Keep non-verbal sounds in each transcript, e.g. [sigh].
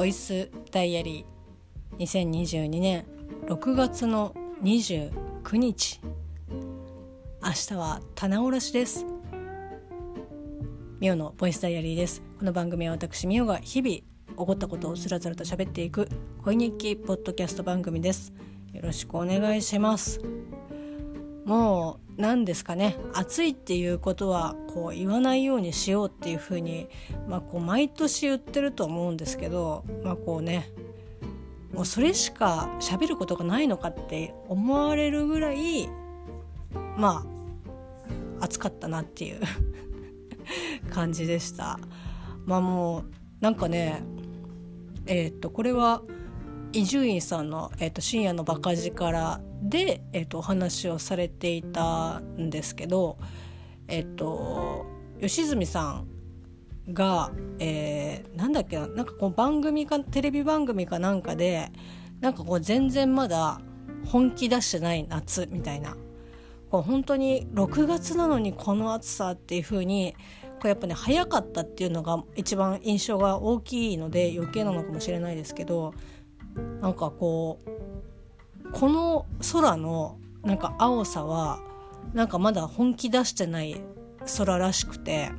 ボイスダイアリー2022年6月の29日。明日は棚卸しです。ミオのボイスダイアリーです。この番組は私ミオが日々起こったことをスラスラと喋っていく恋日記ポッドキャスト番組です。よろしくお願いします。もう何ですかね暑いっていうことはこう言わないようにしようっていうふうに、まあ、こう毎年言ってると思うんですけど、まあ、こうねもうそれしか喋ることがないのかって思われるぐらいまあ暑かったなっていう [laughs] 感じでした。まあもうなんかねえー、っとこれは伊集院さんの、えーと、深夜のバカ力で、えーと、お話をされていたんですけど、え、ー、と吉住さんが、えー、なんだっけななんかこう番組かテレビ番組かなんかでなんかこう全然まだ本気出してない夏みたいなこう本当に6月なのにこの暑さっていう風にこうやっぱね早かったっていうのが一番印象が大きいので余計なのかもしれないですけどなんかこうこの空のなんか青さはなんかまだ本気出してない空らしくて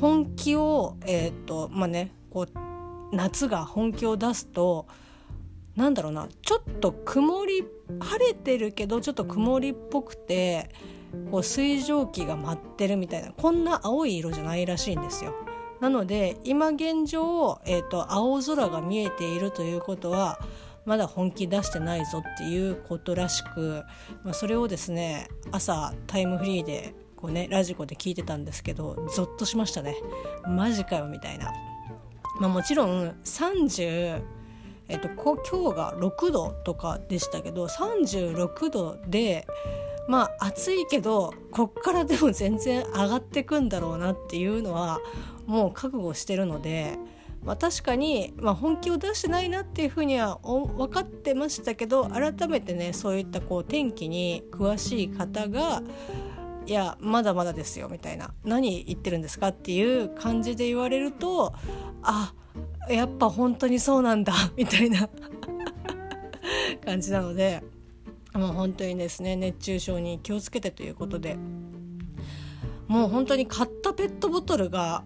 本気をえっ、とまあねこう夏が本気を出すとなんだろうなちょっと曇り晴れてるけどちょっと曇りっぽくてこう水蒸気が舞ってるみたいなこんな青い色じゃないらしいんですよ。なので今現状、えーと、青空が見えているということはまだ本気出してないぞっていうことらしく、まあ、それをですね朝タイムフリーでこう、ね、ラジコで聞いてたんですけどゾッとしましたねマジかよみたいな。まあ、もちろん30えっと、今日が6度とかでしたけど36度でまあ暑いけどこっからでも全然上がってくんだろうなっていうのはもう覚悟してるので、まあ、確かに、まあ、本気を出してないなっていうふうには分かってましたけど改めてねそういったこう天気に詳しい方が「いやまだまだですよ」みたいな「何言ってるんですか?」っていう感じで言われるとあやっぱ本当にそうなんだ [laughs] みたいな [laughs] 感じなので。もう本当にですね熱中症に気をつけてということでもう本当に買ったペットボトルが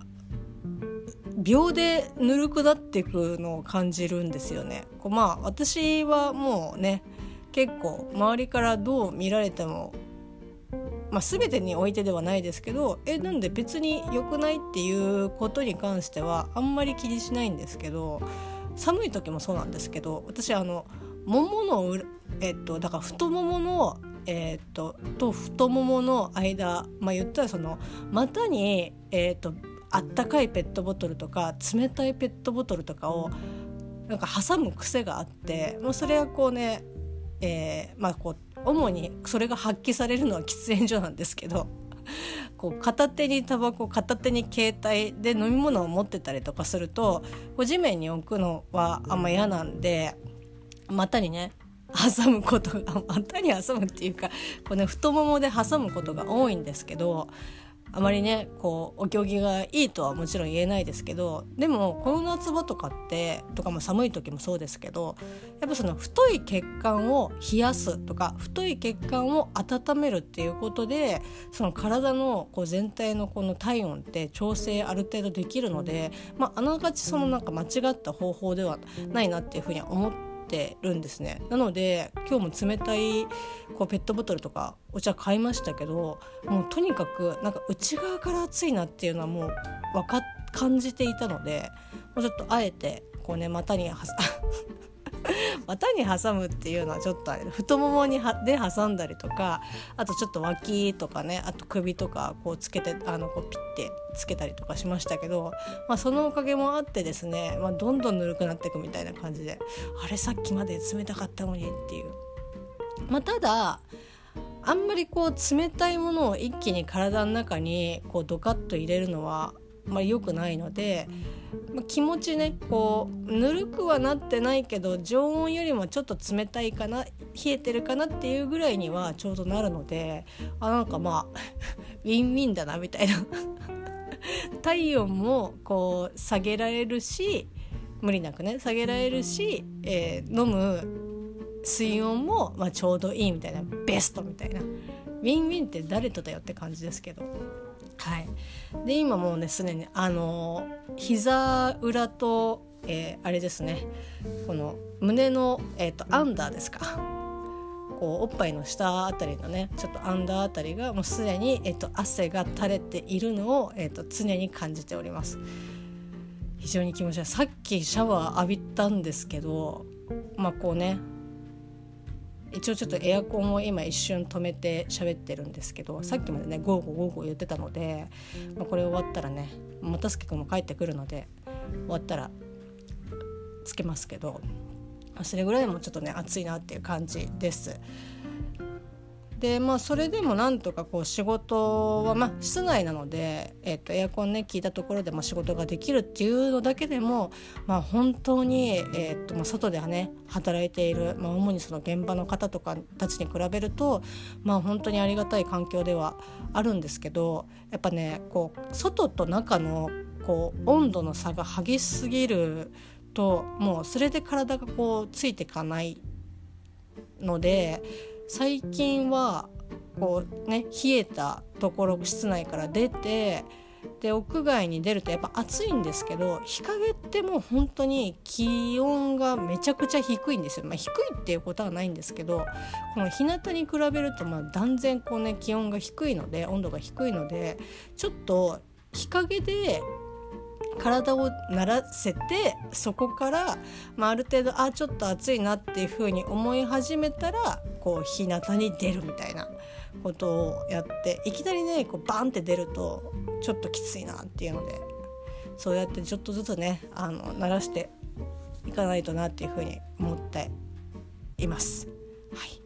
秒でぬるくなっていくのを感じるんですよね。こうまあ私はもうね結構周りからどう見られても、まあ、全てにおいてではないですけどえなんで別に良くないっていうことに関してはあんまり気にしないんですけど寒い時もそうなんですけど私あのもものえっとだから太もものえー、っとと太ももの間まあ言ったらその股にえー、っとあったかいペットボトルとか冷たいペットボトルとかをなんか挟む癖があってもうそれはこうね、えー、まあこう主にそれが発揮されるのは喫煙所なんですけど [laughs] こう片手にタバコ片手に携帯で飲み物を持ってたりとかするとこう地面に置くのはあんま嫌なんで股にね挟むことが股に挟むっていうかこう、ね、太ももで挟むことが多いんですけどあまりねこうお行儀がいいとはもちろん言えないですけどでもこの夏場とかってとかも寒い時もそうですけどやっぱその太い血管を冷やすとか太い血管を温めるっていうことでその体のこう全体のこの体温って調整ある程度できるので、まあ、あながちそのなんか間違った方法ではないなっていうふうには思って。ってるんですね。なので今日も冷たいこうペットボトルとかお茶買いましたけどもうとにかくなんか内側から暑いなっていうのはもう分か感じていたのでもうちょっとあえてこうね股に股に挟むっていうのはちょっとあれ太ももにで挟んだりとかあとちょっと脇とかねあと首とかこうつけてあのこうピッてつけたりとかしましたけど、まあ、そのおかげもあってですね、まあ、どんどんぬるくなっていくみたいな感じであれさっきまで冷たかったのにっていう。まあ、ただあんまりこう冷たいものを一気に体の中にこうドカッと入れるのはあまあ、良くないので、まあ、気持ちねこうぬるくはなってないけど常温よりもちょっと冷たいかな冷えてるかなっていうぐらいにはちょうどなるのであなんかまあ [laughs] ウィンウィンだなみたいな。[laughs] 体温もこう下げられるし無理なくね下げられるし、えー、飲む水温も、まあ、ちょうどいいみたいなベストみたいな。ウィンウィンって誰とだよって感じですけど。はい。で今もうねすでにあの膝裏と、えー、あれですね。この胸の、えーと、アンダーですか。こうおっぱいの下あたりのねちょっとアンダーあたりがもうすでに、えーと、汗が垂れているのを、えーと常に感じております。非常に気持ちいい。さっきシャワー浴びたんですけどまあこうね一応ちょっとエアコンを今一瞬止めて喋ってるんですけどさっきまでねゴーゴーゴーゴー言ってたので、まあ、これ終わったらね又助君も帰ってくるので終わったらつけますけどそれぐらいもちょっとね暑いなっていう感じです。でまあそれでもなんとかこう仕事はまあ室内なので、えー、とエアコンね効いたところでまあ仕事ができるっていうのだけでもまあ本当に、えーとまあ、外ではね働いている、まあ、主にその現場の方とかたちに比べるとまあ本当にありがたい環境ではあるんですけどやっぱねこう外と中のこう温度の差が激しすぎるともうそれで体がこうついていかないので。最近はこうね冷えたところ室内から出てで屋外に出るとやっぱ暑いんですけど日陰ってもう本当に気温がめちゃくちゃ低いんですよ、まあ、低いっていうことはないんですけどこの日向に比べるとまあ断然こうね気温が低いので温度が低いのでちょっと日陰で体を慣らせてそこから、まあ、ある程度あちょっと暑いなっていうふうに思い始めたらこう日向に出るみたいなことをやっていきなりねこうバンって出るとちょっときついなっていうのでそうやってちょっとずつねあの慣らしていかないとなっていうふうに思っています。はい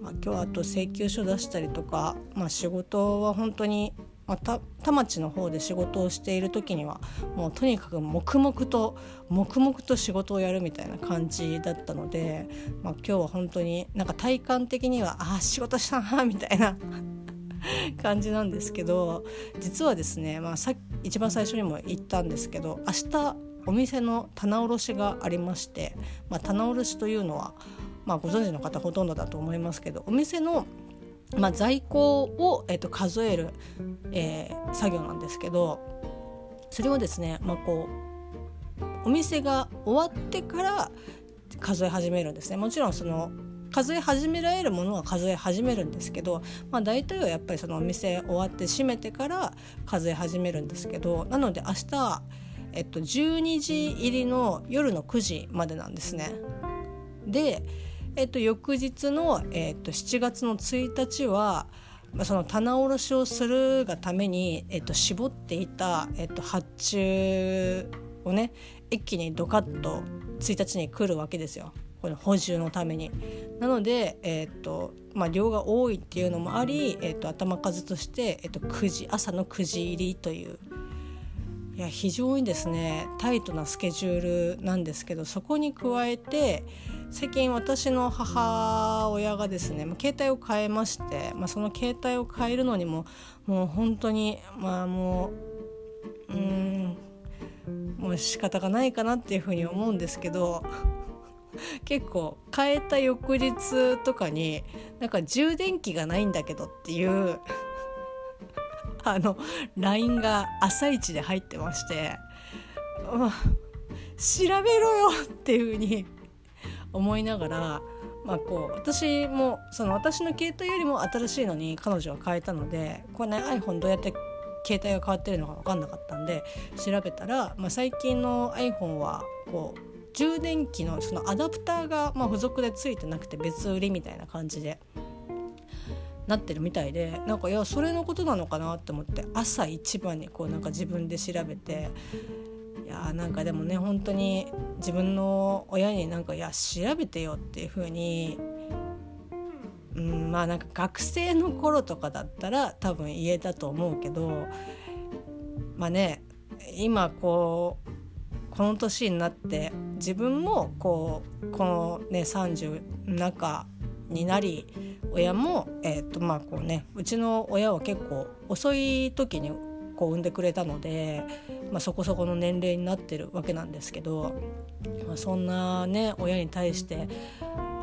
まあ、今日あと請求書出したりとか、まあ、仕事は本当にまあ、田町の方で仕事をしている時にはもうとにかく黙々と黙々と仕事をやるみたいな感じだったので、まあ、今日は本当になんか体感的にはああ仕事したなみたいな [laughs] 感じなんですけど実はですね、まあ、さ一番最初にも言ったんですけど明日お店の棚卸しがありまして、まあ、棚卸しというのは、まあ、ご存知の方ほとんどだと思いますけどお店のまあ、在庫を、えー、と数える、えー、作業なんですけどそれをですね、まあ、こうお店が終わってから数え始めるんですねもちろんその数え始められるものは数え始めるんですけど、まあ、大体はやっぱりそのお店終わって閉めてから数え始めるんですけどなので明日、えっと、12時入りの夜の9時までなんですね。でえっと、翌日の、えっと、7月の1日は、その棚卸しをするがために、えっと、絞っていた、えっと、発注をね一気にドカッと1日に来るわけですよこの補充のために。なので、えーとまあ、量が多いっていうのもあり、えーと、頭数として、えーと、と9時朝の9時入りといういや非常にですねタイトなスケジュールなんですけどそこに加えて最近私の母親がですね、まあ、携帯を変えまして、まあ、その携帯を変えるのにももう本当にまあもううんもう仕方がないかなっていうふうに思うんですけど [laughs] 結構変えた翌日とかになんか充電器がないんだけどっていう [laughs] あの LINE が朝一で入ってまして、うん、調べろよっていうふうに思いながら、まあ、こう私もその私の携帯よりも新しいのに彼女は変えたのでこれね iPhone どうやって携帯が変わってるのか分かんなかったんで調べたら、まあ、最近の iPhone はこう充電器のそのアダプターがま付属でついてなくて別売りみたいな感じでなってるみたいでなんかいやそれのことなのかなって思って朝一番にこうなんか自分で調べていやなんかでもね本当に自分の親になんかいや調べてよっていう風にうんまあなんか学生の頃とかだったら多分言えたと思うけどまあね今こうこの年になって自分もこうこのね30中になり親もえっ、とまあこうねうちの親は結構遅い時にこう産んでくれたのでまあ、そこそこの年齢になってるわけなんですけど、まあ、そんなね親に対して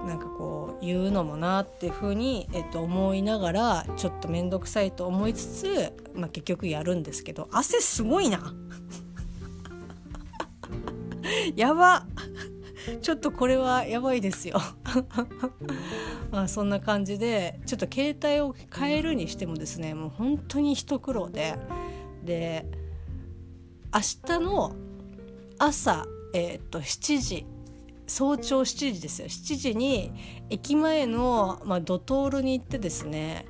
なんかこう言うのもなっていうふうに、えっと、思いながらちょっと面倒くさいと思いつつ、まあ、結局やるんですけど汗すごいな。[laughs] やば。ちょっとこれはやばいですよ。[laughs] まあそんな感じでちょっと携帯を変えるにしてもですねもう本当に一苦労でで明日の朝、えー、っと7時早朝7時ですよ7時に駅前の、まあ、ドトールに行ってですね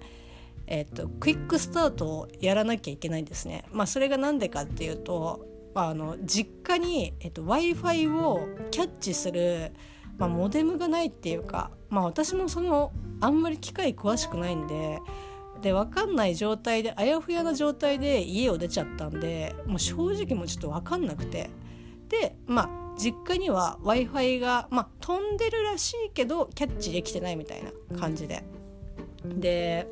えっと、クイックスタートをやらなきゃいけないんですね。まあ、それが何でかっていうとあの実家に、えっと、w i f i をキャッチする、まあ、モデムがないっていうか、まあ、私もそのあんまり機械詳しくないんでで分かんない状態であやふやな状態で家を出ちゃったんでもう正直もうちょっと分かんなくてでまあ実家には w i f i が、まあ、飛んでるらしいけどキャッチできてないみたいな感じで。で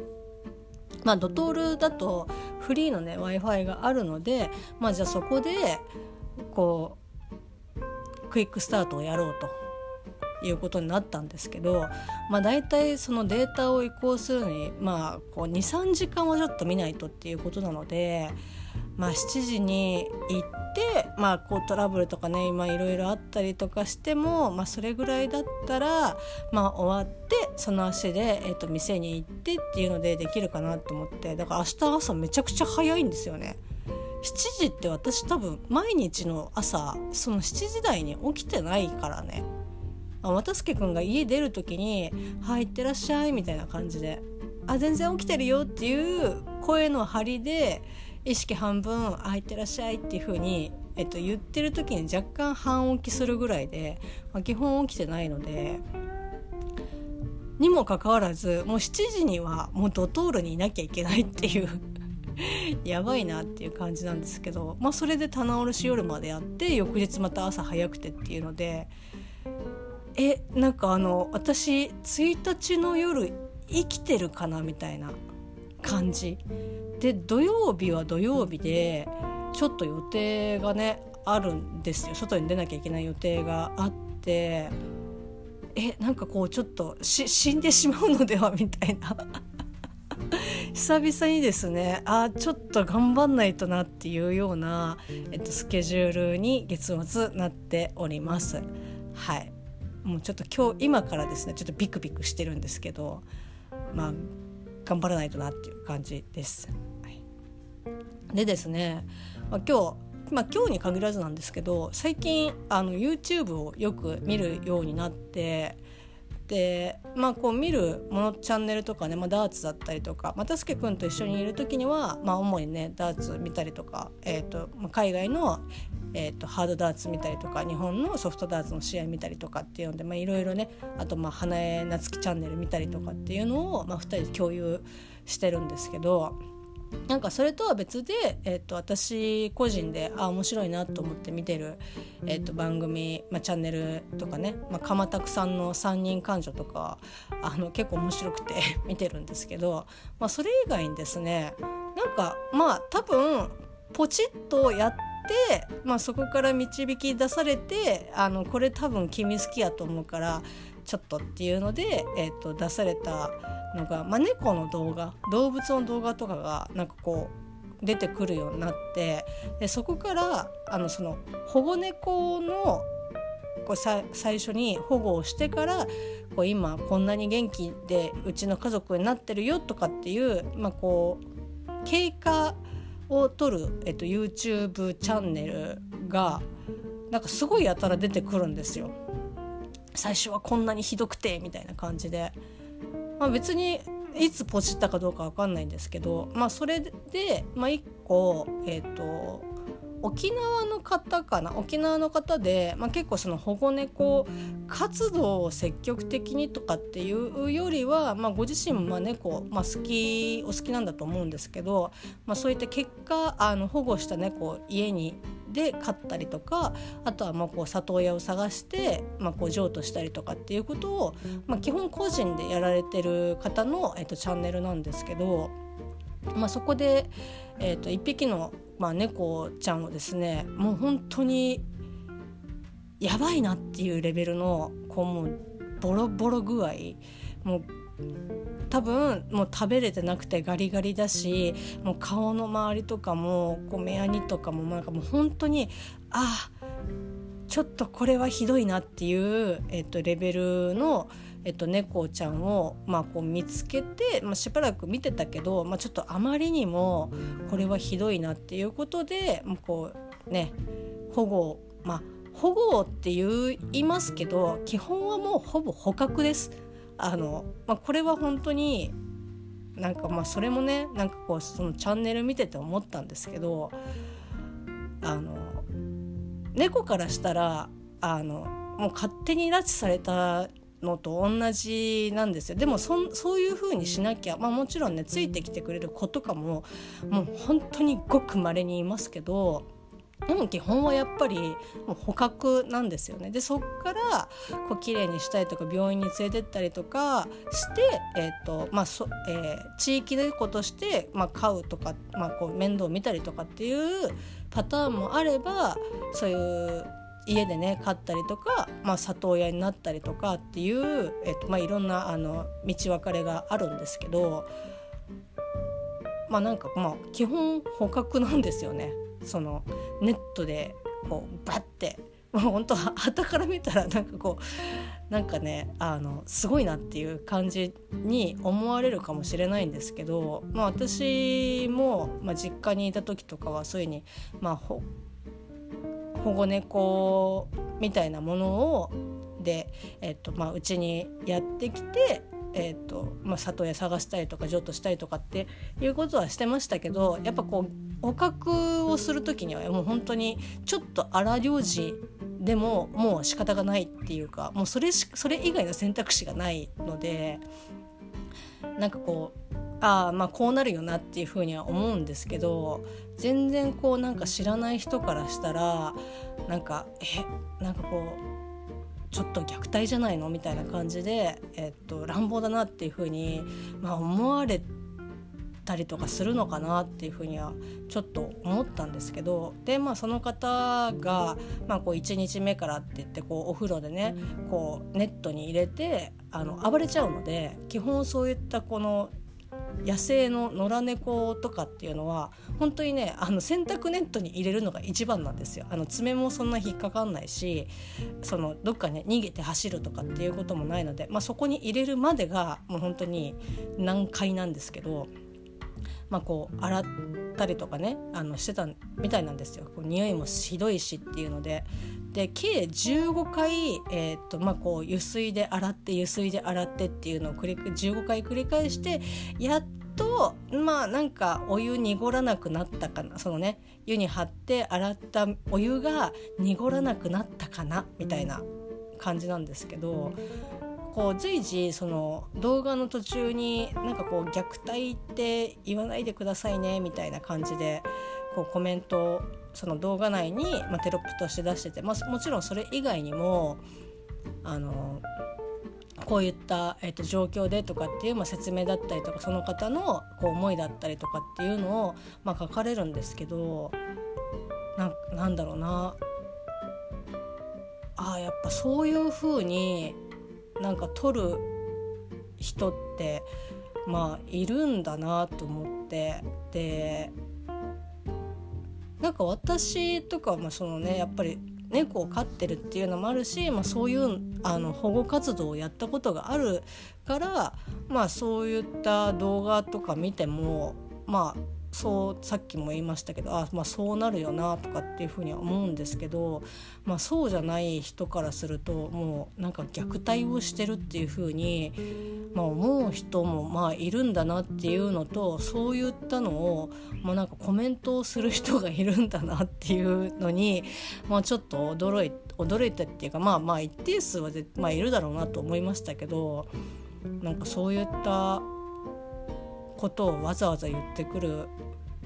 まあ、ドトールだとフリーのね w i f i があるので、まあ、じゃあそこでこうクイックスタートをやろうということになったんですけど、まあ、大体そのデータを移行するのに、まあ、23時間はちょっと見ないとっていうことなので、まあ、7時に行って、まあ、こうトラブルとかね今いろいろあったりとかしても、まあ、それぐらいだったら、まあ、終わってその足で、えー、と店に行ってっていうのでできるかなと思ってだから明日朝めちゃくちゃ早いんですよね。7時って私多分毎日の朝その7時台に起きてないからねあ渡助君が家出る時に「はいってらっしゃい」みたいな感じで「あ全然起きてるよ」っていう声の張りで意識半分「あいってらっしゃい」っていう風にえっと、言ってる時に若干半起きするぐらいで、まあ、基本起きてないのでにもかかわらずもう7時にはもうドトールにいなきゃいけないっていう [laughs] やばいなっていう感じなんですけど、まあ、それで棚卸し夜までやって翌日また朝早くてっていうのでえなんかあの私1日の夜生きてるかなみたいな感じ。で土曜日は土曜日でちょっと予定がねあるんですよ。外に出なきゃいけない予定があって。えなんかこうちょっと死んでしまうのではみたいな。[laughs] 久々にですねあちょっと頑張んないとなっていうような、えっと、スケジュールに月末なっております。はい。もうちょっと今日今からですねちょっとビクビクしてるんですけどまあ頑張らないとなっていう感じです。はいでですね、まあ、今日まあ、今日に限らずなんですけど最近あの YouTube をよく見るようになってでまあこう見るものチャンネルとかね、まあ、ダーツだったりとか、まあ、たすけくんと一緒にいる時には、まあ、主にねダーツ見たりとか、えーとまあ、海外の、えーと、ハードダーツ見たりとか日本のソフトダーツの試合見たりとかっていうのでいろいろねあとまあ花江夏樹チャンネル見たりとかっていうのを、まあ、2人で共有してるんですけど。なんかそれとは別で、えー、と私個人であ面白いなと思って見てる、えー、と番組、まあ、チャンネルとかね、まあ、鎌田さんの「三人感情」とかあの結構面白くて [laughs] 見てるんですけど、まあ、それ以外にですねなんかまあ多分ポチッとやって、まあ、そこから導き出されてあのこれ多分君好きやと思うからちょっとっていうので、えー、と出されたのが、まあ、猫の動画動物の動画とかがなんかこう出てくるようになってでそこからあのその保護猫のこうさ最初に保護をしてからこう今こんなに元気でうちの家族になってるよとかっていう、まあ、こう経過を撮る、えっと、YouTube チャンネルがなんかすごいやたら出てくるんですよ。最初はこんなにひどくてみたいな感じで、まあ、別にいつポチったかどうか分かんないんですけど、まあ、それで、まあ、1個、えーと、沖縄の方かな？沖縄の方で、まあ、結構その保護猫活動を積極的にとかっていうよりは、まあ、ご自身も猫、まあ、好きお好きなんだと思うんですけど、まあ、そういった結果あの保護した猫を家にで飼ったりとかあとはまあこう里親を探して、まあ、こう譲渡したりとかっていうことを、まあ、基本個人でやられてる方の、えっと、チャンネルなんですけど、まあ、そこで、えーと、1匹の、まあ、猫ちゃんをですねもう本当にやばいなっていうレベルのこうもうボロボロ具合。もう多分もう食べれてなくてガリガリだしもう顔の周りとかもこう目やにとかもなんかもう本当にあちょっとこれはひどいなっていう、えっと、レベルの、えっと、猫ちゃんを、まあ、こう見つけて、まあ、しばらく見てたけど、まあ、ちょっとあまりにもこれはひどいなっていうことでもうこうね保護まあ保護って言いますけど基本はもうほぼ捕獲です。あのまあ、これは本当になんかまあそれもねなんかこうそのチャンネル見てて思ったんですけどあの猫からしたらあのもう勝手に拉致されたのと同じなんですよでもそそういう風にしなきゃ、まあ、もちろんねついてきてくれる子とかももう本当にごくまれにいますけどでも基本はやっぱりもう捕獲なんですよね。でそっからこう綺麗にしたりとか病院に連れてったりとかして、えーとまあそえー、地域猫として、まあ、飼うとか、まあ、こう面倒を見たりとかっていうパターンもあればそういう家でね飼ったりとか、まあ、里親になったりとかっていう、えーとまあ、いろんなあの道分かれがあるんですけどまあなんかまあ基本捕獲なんですよね。そのネットでこうバッてもう [laughs] 本当はたから見たらなんかこうなんかねあのすごいなっていう感じに思われるかもしれないんですけど、まあ、私も、まあ、実家にいた時とかはそういうふうに、まあ、保護猫みたいなものをで、えっとまあ、うちにやってきてえーとまあ、里親探したりとか譲渡したりとかっていうことはしてましたけどやっぱこう捕獲をする時にはもう本当にちょっと荒療治でももう仕方がないっていうかもうそれしそれ以外の選択肢がないのでなんかこうああまあこうなるよなっていうふうには思うんですけど全然こうなんか知らない人からしたらなんかえなんかこうちょっと虐待じゃないのみたいな感じで、えっと、乱暴だなっていうふうに、まあ、思われたりとかするのかなっていうふうにはちょっと思ったんですけどでまあその方が、まあ、こう1日目からって言ってこうお風呂でねこうネットに入れてあの暴れちゃうので基本そういったこの野生の野良猫とかっていうのは本当にねあの洗濯ネットに入れるのが一番なんですよ。あの爪もそんな引っかかんないしそのどっかね逃げて走るとかっていうこともないので、まあ、そこに入れるまでがもう本当に難解なんですけど、まあ、こう洗ったりとかねあのしてたみたいなんですよ。こう匂いもひどいしっていうので。で計15回、えーとまあ、こう湯水で洗って湯水で洗ってっていうのを繰り15回繰り返してやっとまあなんかお湯濁らなくなったかな。そのね湯に張って洗ったお湯が濁らなくなったかなみたいな感じなんですけど。こう随時その動画の途中になんかこう虐待って言わないでくださいねみたいな感じでこうコメントその動画内に、まあ、テロップとして出してて、まあ、もちろんそれ以外にもあのこういった、えーと、状況でとかっていう、まあ、説明だったりとかその方のこう思いだったりとかっていうのを、まあ、書かれるんですけどななんだろうな。あやっぱそういう風になんか撮る人ってまあいるんだなと思ってでなんか私とかもそのねやっぱり猫を飼ってるっていうのもあるし、まあ、そういうあの保護活動をやったことがあるから、まあ、そういった動画とか見てもまあそうさっきも言いましたけどあ、まあ、そうなるよなとかっていうふうには思うんですけど、まあ、そうじゃない人からするともうなんか虐待をしてるっていうふうに、まあ、思う人もまあいるんだなっていうのとそういったのを、まあ、なんかコメントをする人がいるんだなっていうのに、まあ、ちょっと驚い驚いたっていうかまあまあ一定数は、まあ、いるだろうなと思いましたけどなんかそういったことをわざわざ言ってくる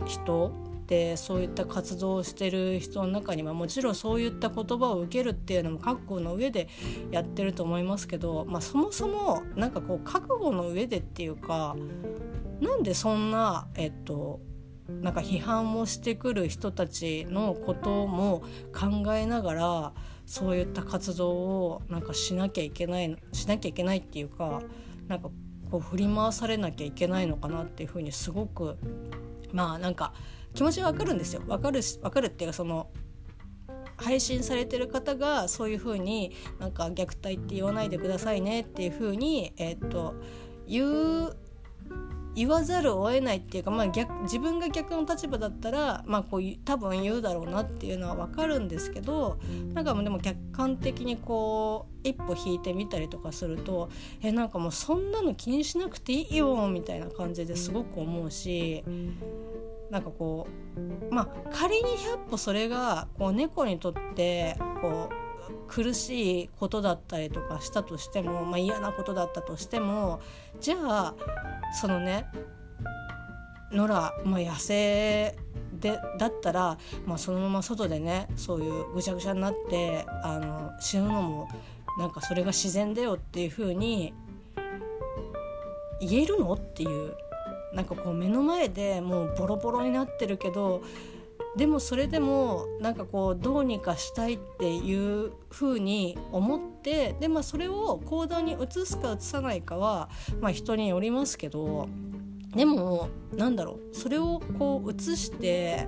人でそういった活動をしてる人の中にはもちろんそういった言葉を受けるっていうのも覚悟の上でやってると思いますけど、まあ、そもそも何かこう覚悟の上でっていうかなんでそんな、えっと、なんか批判をしてくる人たちのことも考えながらそういった活動をなんかしなきゃいけないしなきゃいけないっていうかなんかこう振り回されなきゃいけないのかなっていうふうにすごくまあなんか気持ちわかるんですよ。わかるわかるっていうかその配信されてる方がそういうふうになんか虐待って言わないでくださいねっていうふうに、えー、っと言う言わざるを得ないっていうか、まあ逆、自分が逆の立場だったら、まあ、こう多分言うだろうなっていうのは分かるんですけどなんかでも客観的にこう一歩引いてみたりとかするとえなんかもうそんなの気にしなくていいよみたいな感じですごく思うし。なんかこうまあ仮に100歩それがこう猫にとってこう苦しいことだったりとかしたとしても、まあ、嫌なことだったとしてもじゃあそのね野良、まあ、野生でだったら、まあ、そのまま外でねそういうぐちゃぐちゃになってあの死ぬのもなんかそれが自然だよっていう風に言えるのっていうなんかこう目の前でもうボロボロになってるけどでもそれでもなんかこうどうにかしたいっていう風に思ってで、まあ、それを行動に移すか移さないかは、まあ、人によりますけどでもなんだろうそれをこう移して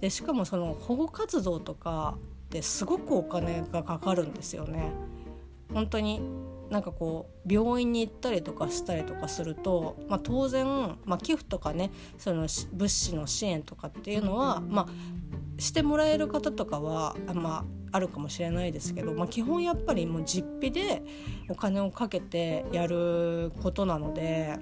でしかもその保護活動とかってすごくお金がかかるんですよね。本当になんかこう病院に行ったりとかしたりとかすると、まあ、当然、まあ、寄付とかねその物資の支援とかっていうのは、まあ、してもらえる方とかは、まあ、あるかもしれないですけど、まあ、基本やっぱりもう実費でお金をかけてやることなので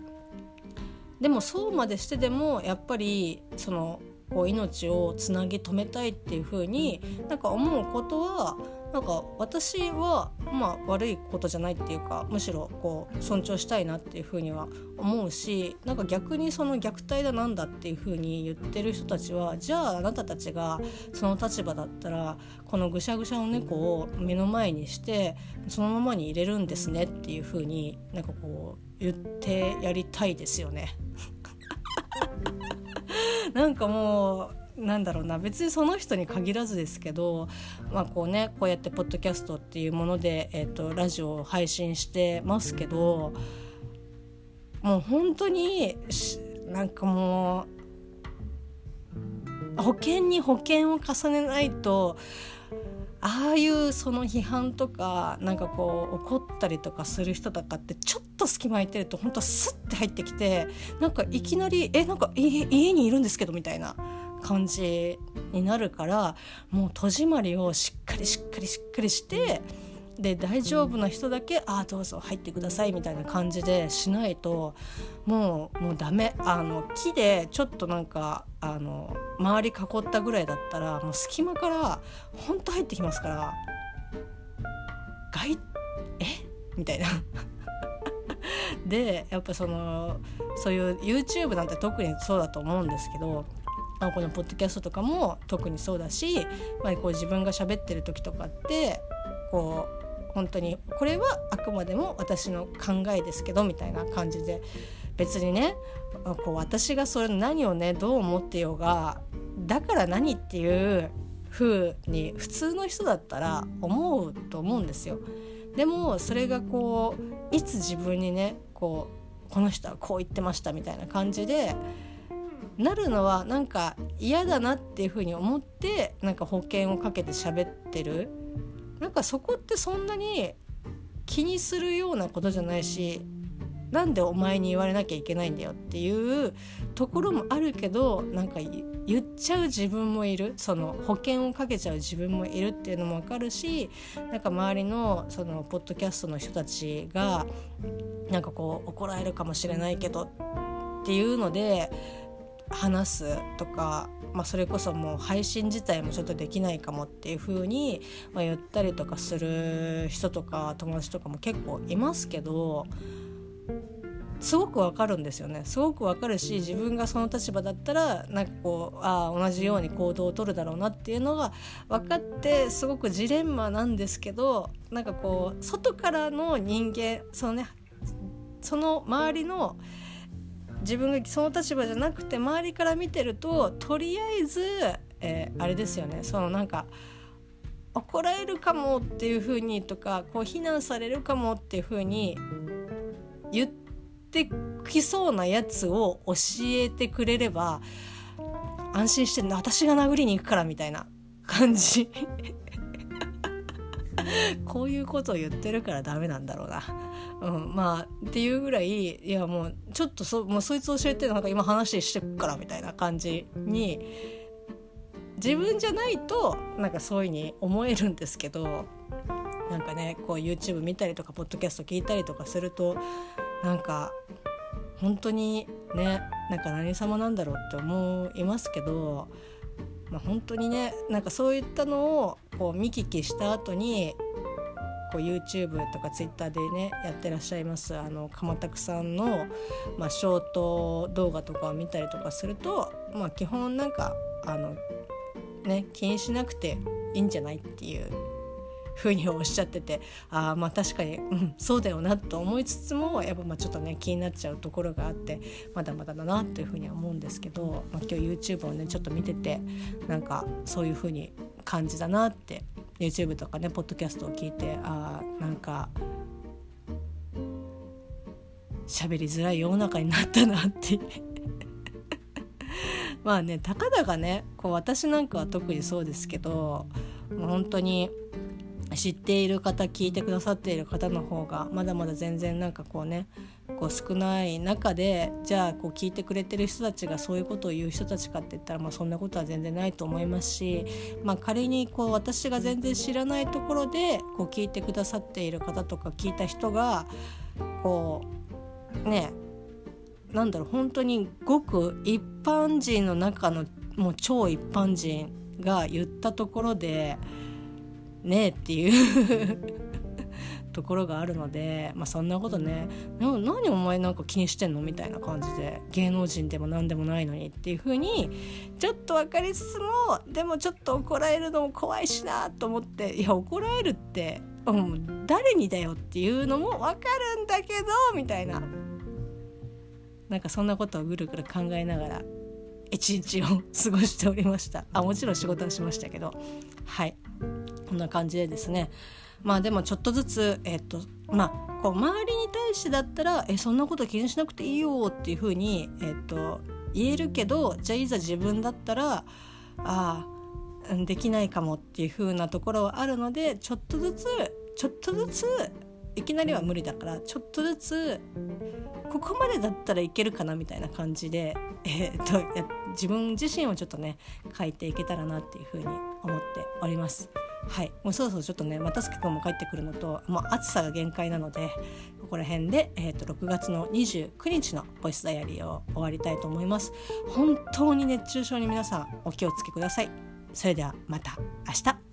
でもそうまでしてでもやっぱりそのこう命をつなぎ止めたいっていうふうになんか思うことはなんか私はまあ悪いことじゃないっていうかむしろこう尊重したいなっていうふうには思うしなんか逆にその虐待だなんだっていうふうに言ってる人たちはじゃああなたたちがその立場だったらこのぐしゃぐしゃの猫を目の前にしてそのままに入れるんですねっていうふうになんかこう言ってやりたいですよね。[laughs] なんかもうなんだろうな別にその人に限らずですけど、まあこうね、こうやってポッドキャストっていうもので、えーと、ラジオを配信してますけどもう本当になんかもう保険に保険を重ねないとああいうその批判とかなんかこう怒ったりとかする人とかってちょっと隙間空いてると本当スッて入ってきてなんかいきなり「えなんか家にいるんですけど」みたいな。感じになるからもう戸締まりをしっかりしっかりしっかりしてで大丈夫な人だけ「ああどうぞ入ってください」みたいな感じでしないともうもうダメ。あの木でちょっとなんかあの周り囲ったぐらいだったらもう隙間からほんと入ってきますから「外え？みたいな。[laughs] でやっぱそのそういう YouTube なんて特にそうだと思うんですけどまあ、このポッドキャストとかも特にそうだし、まあ、こう自分が喋ってる時とかってこう本当にこれはあくまでも私の考えですけどみたいな感じで別にねこう私がそれ何をねどう思ってようがだから何っていう風に普通の人だったら思うと思うんですよ。でもそれがこういつ自分にねこうこの人はこう言ってましたみたいな感じでなるのはなんか嫌だなっていうふうに思ってなんか保険をかけて喋ってる。なんかそこってそんなに気にするようなことじゃないしなんでお前に言われなきゃいけないんだよっていうところもあるけどなんか言っちゃう自分もいる。その保険をかけちゃう自分もいるっていうのも分かるしなんか周りのそのポッドキャストの人たちがなんかこう怒られるかもしれないけどっていうので話すとか、まあ、それこそもう配信自体もちょっとできないかもっていう風に、まあ、言ったりとかする人とか友達とかも結構いますけどすごくわかるんですよね。すごくわかるし自分がその立場だったらなんかこうああ同じように行動をとるだろうなっていうのが分かってすごくジレンマなんですけどなんかこう外からの人間そのねその周りの自分がその立場じゃなくて周りから見てるととりあえず、えー、あれですよね。そのなんか怒られるかもっていう風にとかこう非難されるかもっていう風に言ってきそうなやつを教えてくれれば安心して私が殴りに行くからみたいな感じ。こういうことを言ってるからダメなんだろうな。うん、まあっていうぐらいいやもうちょっとそもうそいつ教えてなんか今話してくからみたいな感じに自分じゃないとなんかそういうふうに思えるんですけどなんかねこう YouTube 見たりとかポッドキャスト聞いたりとかするとなんか本当にねなんか何様なんだろうって思いますけど、まあ、本当にねなんかそういったのをこう見聞きした後にこう YouTube とか Twitter でねやってらっしゃいますあの鎌田さんの、まあ、ショート動画とかを見たりとかすると、まあ、基本なんかあのね気にしなくていいんじゃないっていうふうにおっしゃっててああまあ確かに、うん、そうだよなと思いつつもやっぱまあちょっとね気になっちゃうところがあってまだまだだなというふうには思うんですけど、まあ、今日 YouTube をねちょっと見ててなんかそういうふうに感じだなって YouTube とかねポッドキャストを聞いてああなんか喋りづらい世の中になったなって。[laughs] まあねたかだがねこう私なんかは特にそうですけどもう本当に知っている方聞いてくださっている方の方がまだまだ全然なんかこうねこう少ない中でじゃあこう聞いてくれてる人たちがそういうことを言う人たちかって言ったら、まあ、そんなことは全然ないと思いますし、まあ、仮にこう私が全然知らないところでこう聞いてくださっている方とか聞いた人がこうねなんだろう本当にごく一般人の中のもう超一般人が言ったところでねえっていうところがあるので、まあ、そんなことね何お前なんか気にしてんのみたいな感じで芸能人でも何でもないのにっていう風にちょっと分かりつつもでもちょっと怒られるのも怖いしなと思っていや怒られるって、うん、誰にだよっていうのも分かるんだけどみたいな。なんかそんなことをぐるぐる考えながら一日を過ごしておりました。あもちろん仕事はしましたけど。はい。こんな感じでですね。まあでもちょっとずつえっとまあこう周りに対してだったら「えそんなこと気にしなくていいよ」っていうふうに、えっと、言えるけどじゃあいざ自分だったらああできないかもっていう風なところはあるのでちょっとずつちょっとずついきなりは無理だからちょっとずつここまでだったらいけるかなみたいな感じで、えー、っと自分自身をちょっとね書いていけたらなっていうふうに思っております。はい。もうそろそろちょっとね又助君も帰ってくるのともう暑さが限界なのでここら辺で、えーと、と6月の29日のボイスダイアリーを終わりたいと思います。本当に熱中症に皆さんお気をつけください。それではまた明日。